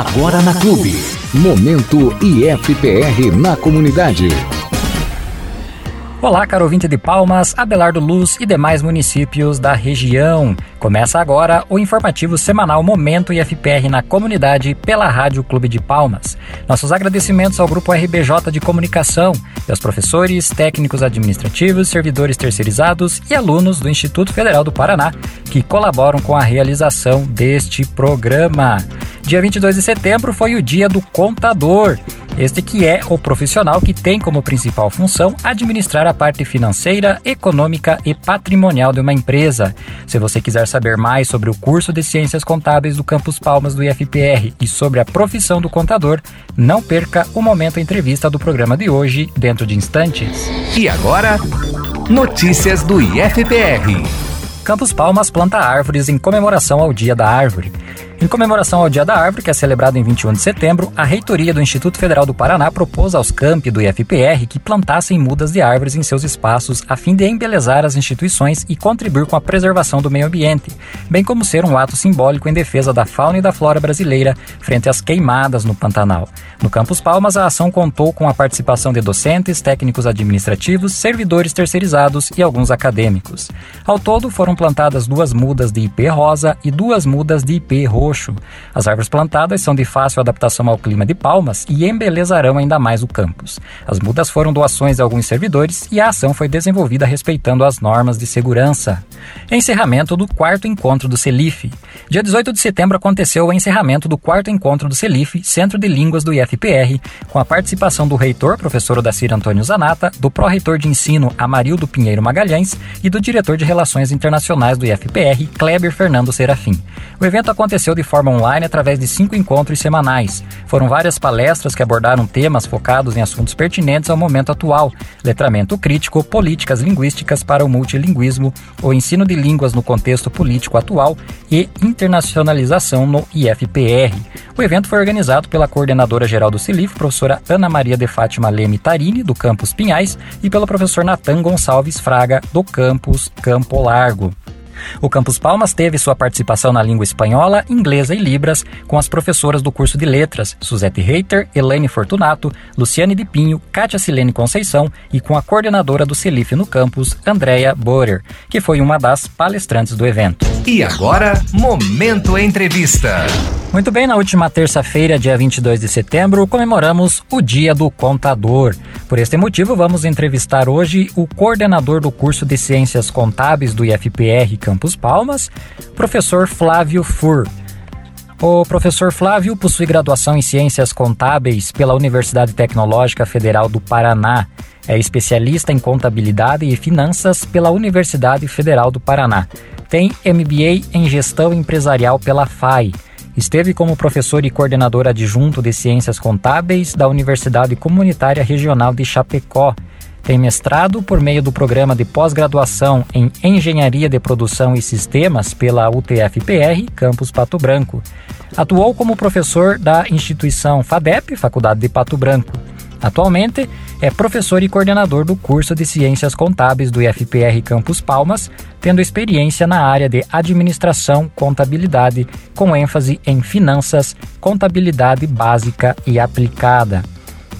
Agora na Clube. Momento IFPR na comunidade. Olá, caro ouvinte de Palmas, Abelardo Luz e demais municípios da região. Começa agora o informativo semanal Momento IFPR na comunidade pela Rádio Clube de Palmas. Nossos agradecimentos ao Grupo RBJ de Comunicação e aos professores, técnicos administrativos, servidores terceirizados e alunos do Instituto Federal do Paraná que colaboram com a realização deste programa. Dia 22 de setembro foi o dia do contador. Este que é o profissional que tem como principal função administrar a parte financeira, econômica e patrimonial de uma empresa. Se você quiser saber mais sobre o curso de Ciências Contábeis do Campus Palmas do IFPR e sobre a profissão do contador, não perca o momento entrevista do programa de hoje dentro de instantes. E agora, notícias do IFPR. Campus Palmas planta árvores em comemoração ao Dia da Árvore. Em comemoração ao Dia da Árvore, que é celebrado em 21 de setembro, a reitoria do Instituto Federal do Paraná propôs aos campi do IFPR que plantassem mudas de árvores em seus espaços a fim de embelezar as instituições e contribuir com a preservação do meio ambiente, bem como ser um ato simbólico em defesa da fauna e da flora brasileira frente às queimadas no Pantanal. No Campus Palmas, a ação contou com a participação de docentes, técnicos administrativos, servidores terceirizados e alguns acadêmicos. Ao todo, foram plantadas duas mudas de IP rosa e duas mudas de IP roxo roxo. As árvores plantadas são de fácil adaptação ao clima de Palmas e embelezarão ainda mais o campus. As mudas foram doações de alguns servidores e a ação foi desenvolvida respeitando as normas de segurança. Encerramento do quarto encontro do CELIF. Dia 18 de setembro aconteceu o encerramento do quarto encontro do CELIF, Centro de Línguas do IFPR, com a participação do reitor, professor Odacir Antônio Zanata, do pró-reitor de ensino Amarildo Pinheiro Magalhães e do diretor de Relações Internacionais do IFPR, Kleber Fernando Serafim. O evento aconteceu de forma online através de cinco encontros semanais. Foram várias palestras que abordaram temas focados em assuntos pertinentes ao momento atual: letramento crítico, políticas linguísticas para o multilinguismo, o ensino de línguas no contexto político atual e internacionalização no IFPR. O evento foi organizado pela coordenadora geral do CILIF, professora Ana Maria de Fátima Leme Tarini, do campus Pinhais, e pelo professor Natan Gonçalves Fraga, do campus Campo Largo. O Campus Palmas teve sua participação na língua espanhola, inglesa e libras com as professoras do curso de letras, Suzette Reiter, Elaine Fortunato, Luciane de Pinho, Kátia Silene Conceição e com a coordenadora do CELIF no campus, Andrea Borer, que foi uma das palestrantes do evento. E agora, Momento Entrevista. Muito bem, na última terça-feira, dia 22 de setembro, comemoramos o Dia do Contador. Por este motivo, vamos entrevistar hoje o coordenador do curso de Ciências Contábeis do IFPR Campus Palmas, professor Flávio Fur. O professor Flávio possui graduação em Ciências Contábeis pela Universidade Tecnológica Federal do Paraná. É especialista em contabilidade e finanças pela Universidade Federal do Paraná. Tem MBA em Gestão Empresarial pela FAI Esteve como professor e coordenador adjunto de Ciências Contábeis da Universidade Comunitária Regional de Chapecó. Tem mestrado por meio do programa de pós-graduação em Engenharia de Produção e Sistemas pela UTFPR, Campus Pato Branco. Atuou como professor da instituição FADEP, Faculdade de Pato Branco. Atualmente é professor e coordenador do curso de Ciências Contábeis do IFPR Campus Palmas, tendo experiência na área de administração, contabilidade, com ênfase em finanças, contabilidade básica e aplicada.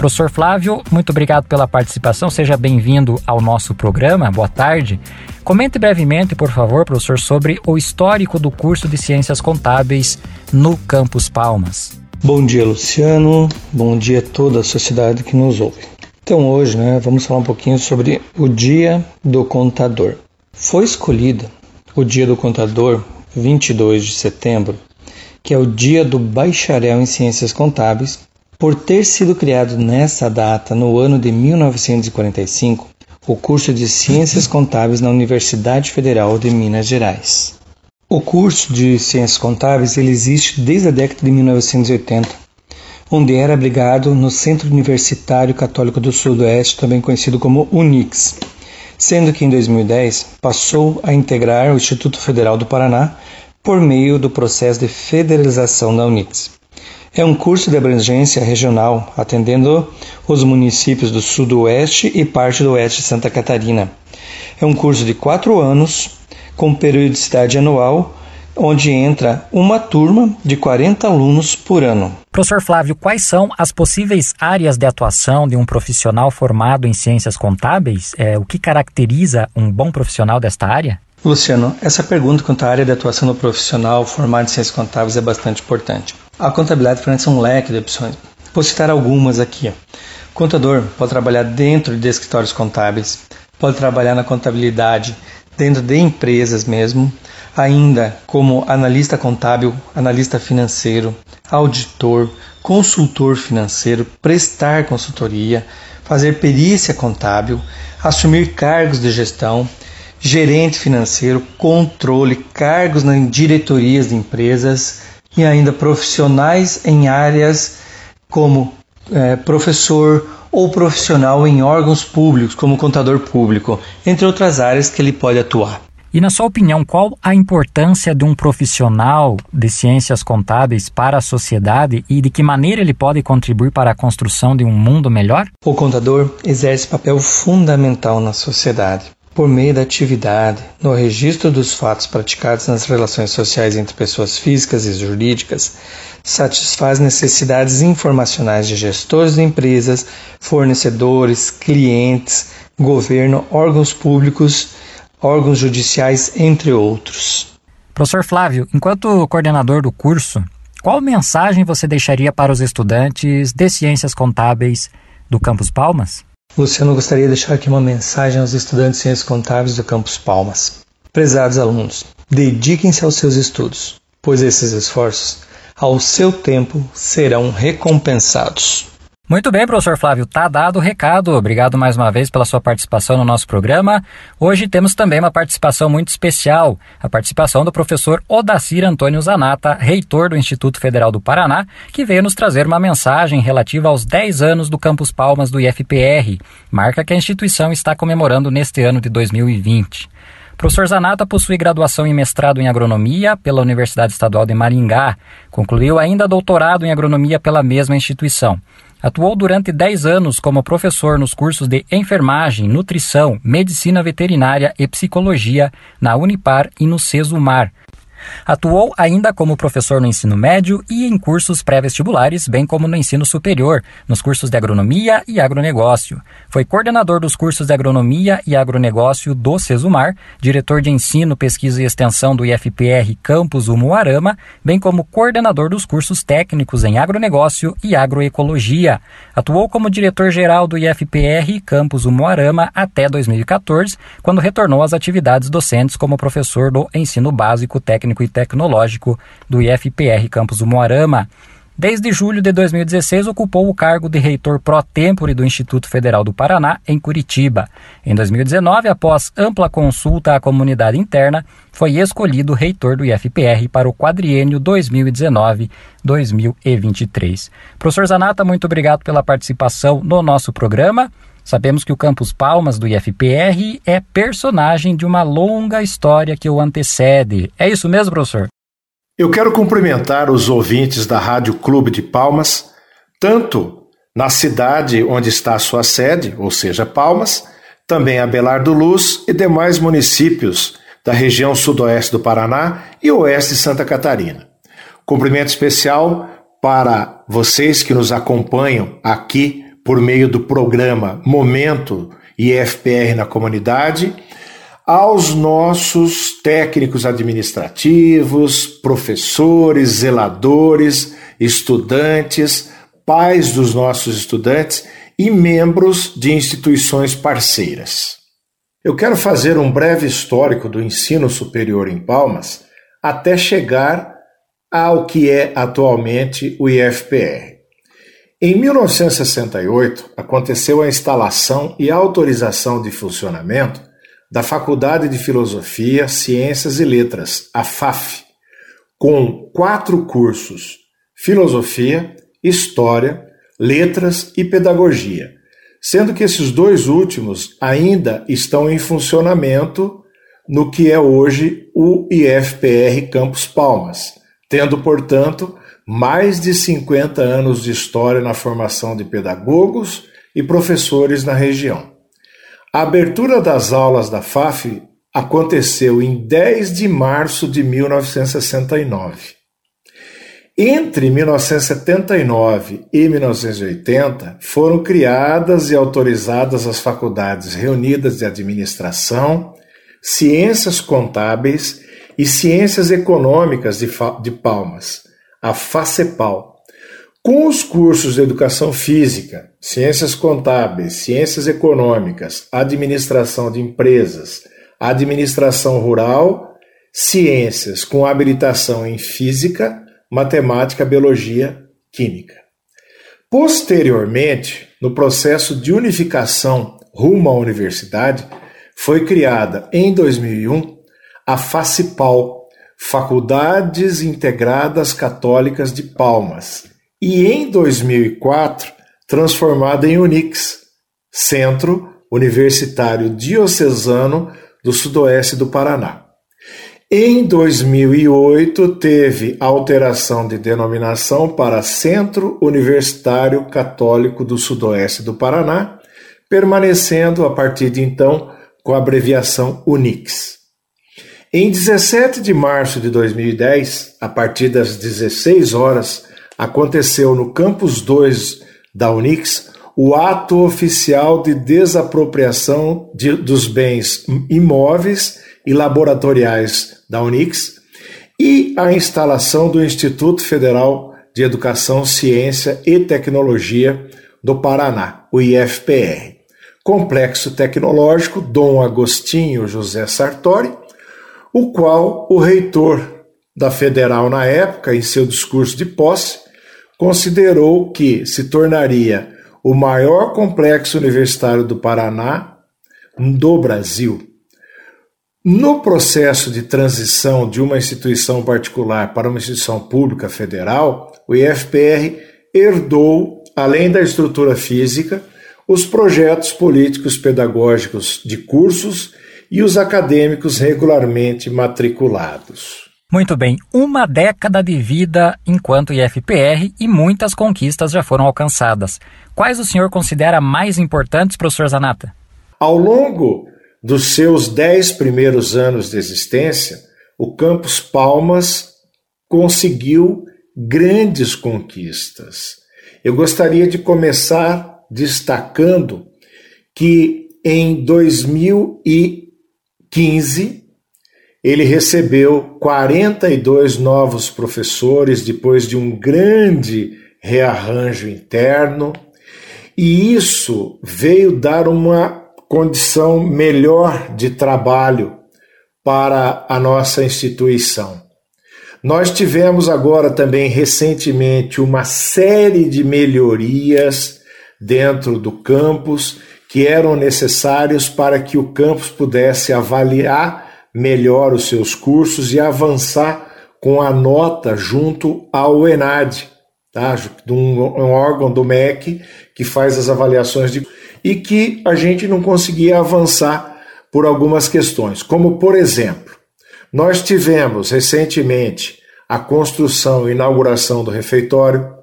Professor Flávio, muito obrigado pela participação. Seja bem-vindo ao nosso programa. Boa tarde. Comente brevemente, por favor, professor, sobre o histórico do curso de Ciências Contábeis no Campus Palmas. Bom dia, Luciano. Bom dia a toda a sociedade que nos ouve. Então, hoje, né, vamos falar um pouquinho sobre o Dia do Contador. Foi escolhido o Dia do Contador, 22 de setembro, que é o Dia do Bacharel em Ciências Contábeis, por ter sido criado nessa data, no ano de 1945, o curso de Ciências Contábeis na Universidade Federal de Minas Gerais. O curso de Ciências Contábeis ele existe desde a década de 1980, onde era abrigado no Centro Universitário Católico do Sudoeste, também conhecido como UNIX, sendo que em 2010 passou a integrar o Instituto Federal do Paraná por meio do processo de federalização da UNIX. É um curso de abrangência regional, atendendo os municípios do Sudoeste e parte do Oeste de Santa Catarina. É um curso de quatro anos com periodicidade anual onde entra uma turma de 40 alunos por ano. Professor Flávio, quais são as possíveis áreas de atuação de um profissional formado em ciências contábeis? É, o que caracteriza um bom profissional desta área? Luciano, essa pergunta quanto à área de atuação do profissional formado em ciências contábeis é bastante importante. A contabilidade fornece um leque de opções. Vou citar algumas aqui. Contador pode trabalhar dentro de escritórios contábeis, pode trabalhar na contabilidade dentro de empresas mesmo, ainda como analista contábil, analista financeiro, auditor, consultor financeiro, prestar consultoria, fazer perícia contábil, assumir cargos de gestão, gerente financeiro, controle, cargos em diretorias de empresas e ainda profissionais em áreas como é, professor ou profissional em órgãos públicos, como contador público, entre outras áreas que ele pode atuar. E na sua opinião, qual a importância de um profissional de ciências contábeis para a sociedade e de que maneira ele pode contribuir para a construção de um mundo melhor? O contador exerce papel fundamental na sociedade por meio da atividade no registro dos fatos praticados nas relações sociais entre pessoas físicas e jurídicas, satisfaz necessidades informacionais de gestores de empresas, fornecedores, clientes, governo, órgãos públicos, órgãos judiciais, entre outros. Professor Flávio, enquanto coordenador do curso, qual mensagem você deixaria para os estudantes de ciências contábeis do Campus Palmas? Luciano gostaria de deixar aqui uma mensagem aos estudantes de Ciências Contábeis do Campus Palmas. Prezados alunos, dediquem-se aos seus estudos, pois esses esforços, ao seu tempo, serão recompensados. Muito bem, professor Flávio, tá dado o recado. Obrigado mais uma vez pela sua participação no nosso programa. Hoje temos também uma participação muito especial, a participação do professor Odacir Antônio Zanata, reitor do Instituto Federal do Paraná, que veio nos trazer uma mensagem relativa aos 10 anos do Campus Palmas do IFPR, marca que a instituição está comemorando neste ano de 2020. O professor Zanata possui graduação e mestrado em agronomia pela Universidade Estadual de Maringá. Concluiu ainda doutorado em agronomia pela mesma instituição. Atuou durante 10 anos como professor nos cursos de enfermagem, nutrição, medicina veterinária e psicologia na Unipar e no Cesumar. Atuou ainda como professor no ensino médio e em cursos pré-vestibulares, bem como no ensino superior, nos cursos de agronomia e agronegócio. Foi coordenador dos cursos de agronomia e agronegócio do Cesumar, diretor de ensino, pesquisa e extensão do IFPR Campus Umuarama, bem como coordenador dos cursos técnicos em agronegócio e agroecologia. Atuou como diretor-geral do IFPR Campus Umuarama até 2014, quando retornou às atividades docentes como professor do ensino básico técnico Técnico e Tecnológico do IFPR Campus Moarama. Desde julho de 2016, ocupou o cargo de reitor pró-tempore do Instituto Federal do Paraná, em Curitiba. Em 2019, após ampla consulta à comunidade interna, foi escolhido reitor do IFPR para o quadriênio 2019-2023. Professor Zanata, muito obrigado pela participação no nosso programa. Sabemos que o Campus Palmas do IFPR é personagem de uma longa história que o antecede. É isso mesmo, professor? Eu quero cumprimentar os ouvintes da Rádio Clube de Palmas, tanto na cidade onde está a sua sede, ou seja, Palmas, também Abelardo Luz e demais municípios da região sudoeste do Paraná e oeste de Santa Catarina. Cumprimento especial para vocês que nos acompanham aqui por meio do programa Momento IFPR na Comunidade, aos nossos técnicos administrativos, professores, zeladores, estudantes, pais dos nossos estudantes e membros de instituições parceiras. Eu quero fazer um breve histórico do ensino superior em Palmas até chegar ao que é atualmente o IFPR. Em 1968, aconteceu a instalação e autorização de funcionamento da Faculdade de Filosofia, Ciências e Letras, a FAF, com quatro cursos: Filosofia, História, Letras e Pedagogia, sendo que esses dois últimos ainda estão em funcionamento no que é hoje o IFPR Campus Palmas, tendo, portanto, mais de 50 anos de história na formação de pedagogos e professores na região. A abertura das aulas da FAF aconteceu em 10 de março de 1969. Entre 1979 e 1980, foram criadas e autorizadas as faculdades reunidas de Administração, Ciências Contábeis e Ciências Econômicas de, de Palmas, a FACEPAL, com os cursos de Educação Física, Ciências Contábeis, Ciências Econômicas, Administração de Empresas, Administração Rural, Ciências com habilitação em Física, matemática, biologia, química. Posteriormente, no processo de unificação rumo à universidade, foi criada em 2001 a FACIPAL, Faculdades Integradas Católicas de Palmas, e em 2004 transformada em Unix, Centro Universitário Diocesano do Sudoeste do Paraná. Em 2008, teve alteração de denominação para Centro Universitário Católico do Sudoeste do Paraná, permanecendo a partir de então com a abreviação UNIX. Em 17 de março de 2010, a partir das 16 horas, aconteceu no campus 2 da Unix o ato oficial de desapropriação de, dos bens imóveis e laboratoriais da Unix e a instalação do Instituto Federal de Educação, Ciência e Tecnologia do Paraná, o IFPR. Complexo Tecnológico Dom Agostinho José Sartori, o qual o reitor da Federal na época, em seu discurso de posse, considerou que se tornaria o maior complexo universitário do Paraná do Brasil. No processo de transição de uma instituição particular para uma instituição pública federal, o IFPR herdou, além da estrutura física, os projetos políticos pedagógicos de cursos e os acadêmicos regularmente matriculados. Muito bem, uma década de vida enquanto IFPR e muitas conquistas já foram alcançadas. Quais o senhor considera mais importantes, professor Zanata? Ao longo dos seus dez primeiros anos de existência, o Campus Palmas conseguiu grandes conquistas. Eu gostaria de começar destacando que em 2015 ele recebeu 42 novos professores depois de um grande rearranjo interno, e isso veio dar uma condição melhor de trabalho para a nossa instituição. Nós tivemos agora também recentemente uma série de melhorias dentro do campus que eram necessários para que o campus pudesse avaliar melhor os seus cursos e avançar com a nota junto ao ENAD, tá? um, órgão do MEC que faz as avaliações de e que a gente não conseguia avançar por algumas questões, como por exemplo, nós tivemos recentemente a construção e inauguração do refeitório,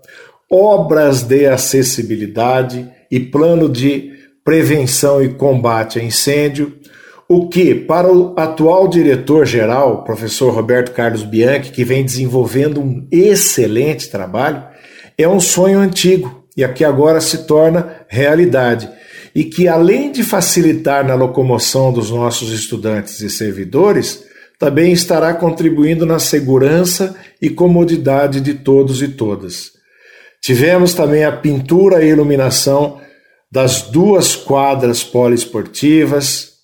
obras de acessibilidade e plano de prevenção e combate a incêndio, o que, para o atual diretor-geral, professor Roberto Carlos Bianchi, que vem desenvolvendo um excelente trabalho, é um sonho antigo e aqui agora se torna realidade e que, além de facilitar na locomoção dos nossos estudantes e servidores, também estará contribuindo na segurança e comodidade de todos e todas. Tivemos também a pintura e iluminação das duas quadras poliesportivas,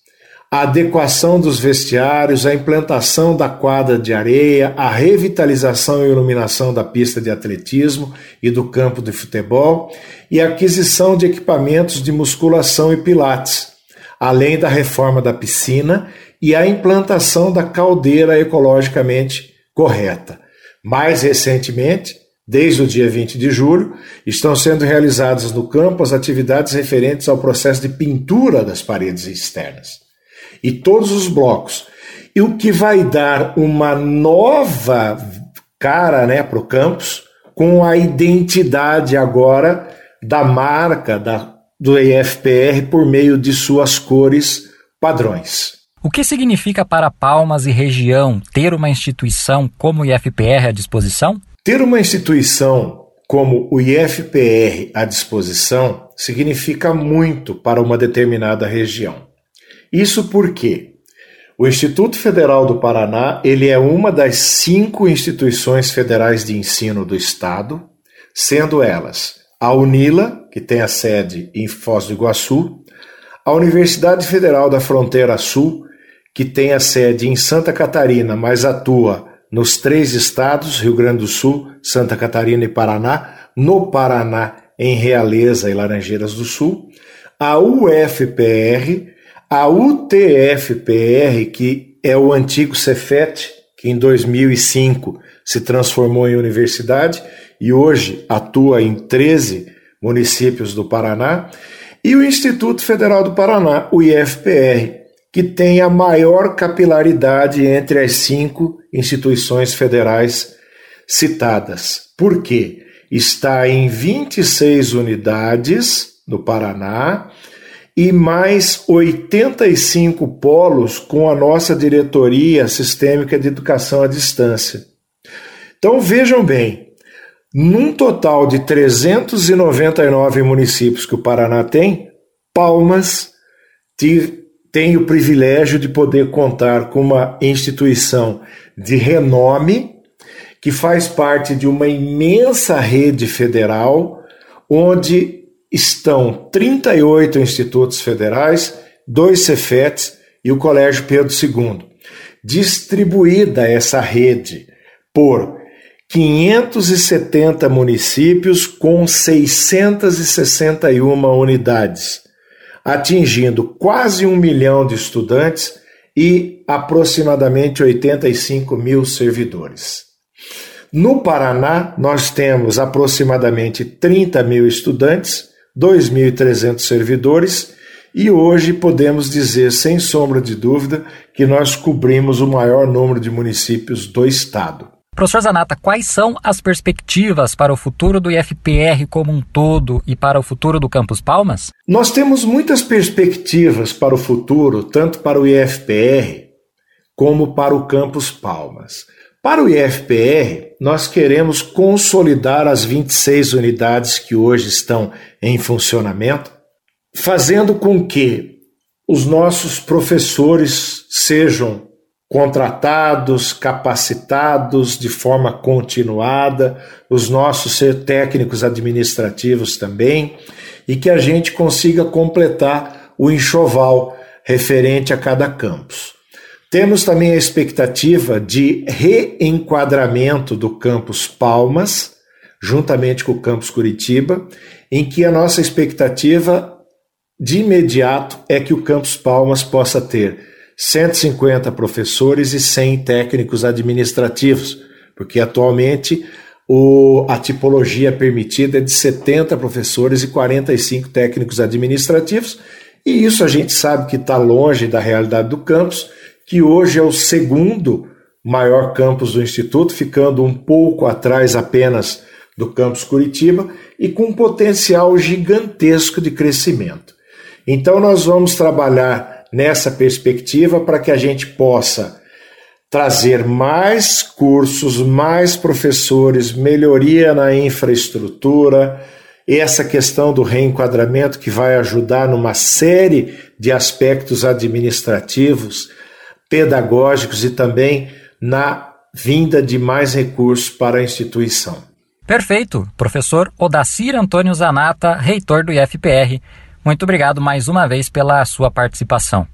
a adequação dos vestiários, a implantação da quadra de areia, a revitalização e iluminação da pista de atletismo e do campo de futebol e a aquisição de equipamentos de musculação e pilates, além da reforma da piscina e a implantação da caldeira ecologicamente correta. Mais recentemente, Desde o dia 20 de julho, estão sendo realizadas no campo as atividades referentes ao processo de pintura das paredes externas e todos os blocos. E o que vai dar uma nova cara né, para o campus, com a identidade agora da marca da, do EFPR por meio de suas cores padrões. O que significa para Palmas e região ter uma instituição como o IFPR à disposição? Ter uma instituição como o IFPR à disposição significa muito para uma determinada região. Isso porque o Instituto Federal do Paraná ele é uma das cinco instituições federais de ensino do Estado, sendo elas a UNILA, que tem a sede em Foz do Iguaçu, a Universidade Federal da Fronteira Sul, que tem a sede em Santa Catarina, mas atua nos três estados, Rio Grande do Sul, Santa Catarina e Paraná, no Paraná, em Realeza e Laranjeiras do Sul, a UFPR, a UTFPR, que é o antigo Cefet, que em 2005 se transformou em universidade e hoje atua em 13 municípios do Paraná, e o Instituto Federal do Paraná, o IFPR, que tem a maior capilaridade entre as cinco instituições federais citadas. Por quê? Está em 26 unidades no Paraná e mais 85 polos com a nossa diretoria sistêmica de educação à distância. Então vejam bem, num total de 399 municípios que o Paraná tem, Palmas tem o privilégio de poder contar com uma instituição de renome que faz parte de uma imensa rede federal onde estão 38 institutos federais, dois Cefetes e o Colégio Pedro II. Distribuída essa rede por 570 municípios com 661 unidades atingindo quase um milhão de estudantes e aproximadamente 85 mil servidores. No Paraná, nós temos aproximadamente 30 mil estudantes, 2.300 servidores e hoje podemos dizer, sem sombra de dúvida, que nós cobrimos o maior número de municípios do estado. Professor Zanata, quais são as perspectivas para o futuro do IFPR como um todo e para o futuro do Campus Palmas? Nós temos muitas perspectivas para o futuro, tanto para o IFPR como para o Campus Palmas. Para o IFPR, nós queremos consolidar as 26 unidades que hoje estão em funcionamento, fazendo com que os nossos professores sejam contratados, capacitados de forma continuada, os nossos técnicos administrativos também, e que a gente consiga completar o enxoval referente a cada campus. Temos também a expectativa de reenquadramento do campus Palmas, juntamente com o campus Curitiba, em que a nossa expectativa de imediato é que o campus Palmas possa ter 150 professores e 100 técnicos administrativos, porque atualmente o, a tipologia permitida é de 70 professores e 45 técnicos administrativos, e isso a gente sabe que está longe da realidade do campus, que hoje é o segundo maior campus do Instituto, ficando um pouco atrás apenas do campus Curitiba e com um potencial gigantesco de crescimento. Então, nós vamos trabalhar nessa perspectiva para que a gente possa trazer mais cursos, mais professores, melhoria na infraestrutura, essa questão do reenquadramento que vai ajudar numa série de aspectos administrativos, pedagógicos e também na vinda de mais recursos para a instituição. Perfeito. Professor Odacir Antônio Zanata, reitor do IFPR. Muito obrigado mais uma vez pela sua participação.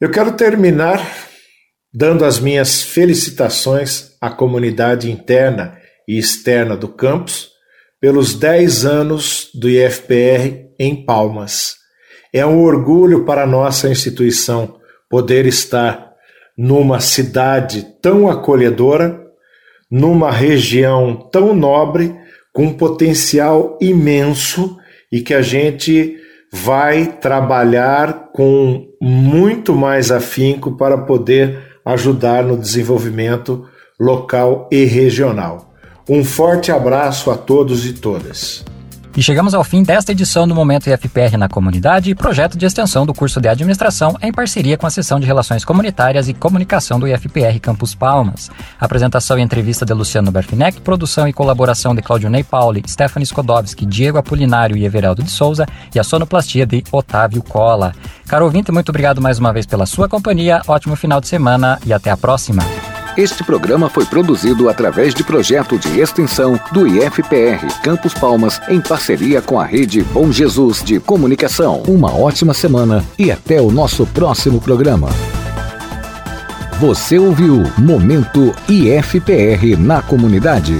Eu quero terminar dando as minhas felicitações à comunidade interna e externa do campus pelos 10 anos do IFPR em Palmas. É um orgulho para nossa instituição poder estar numa cidade tão acolhedora, numa região tão nobre, com um potencial imenso e que a gente vai trabalhar com muito mais afinco para poder ajudar no desenvolvimento local e regional. Um forte abraço a todos e todas. E chegamos ao fim desta edição do Momento IFPR na Comunidade e projeto de extensão do curso de administração em parceria com a Seção de Relações Comunitárias e Comunicação do IFPR Campus Palmas. Apresentação e entrevista de Luciano Berfinec, produção e colaboração de Claudio Ney Pauli, Stephanie Skodowski, Diego Apolinário e Everaldo de Souza e a sonoplastia de Otávio Cola. Caro ouvinte, muito obrigado mais uma vez pela sua companhia, ótimo final de semana e até a próxima. Este programa foi produzido através de projeto de extensão do IFPR Campos Palmas em parceria com a rede Bom Jesus de Comunicação. Uma ótima semana e até o nosso próximo programa. Você ouviu Momento IFPR na comunidade.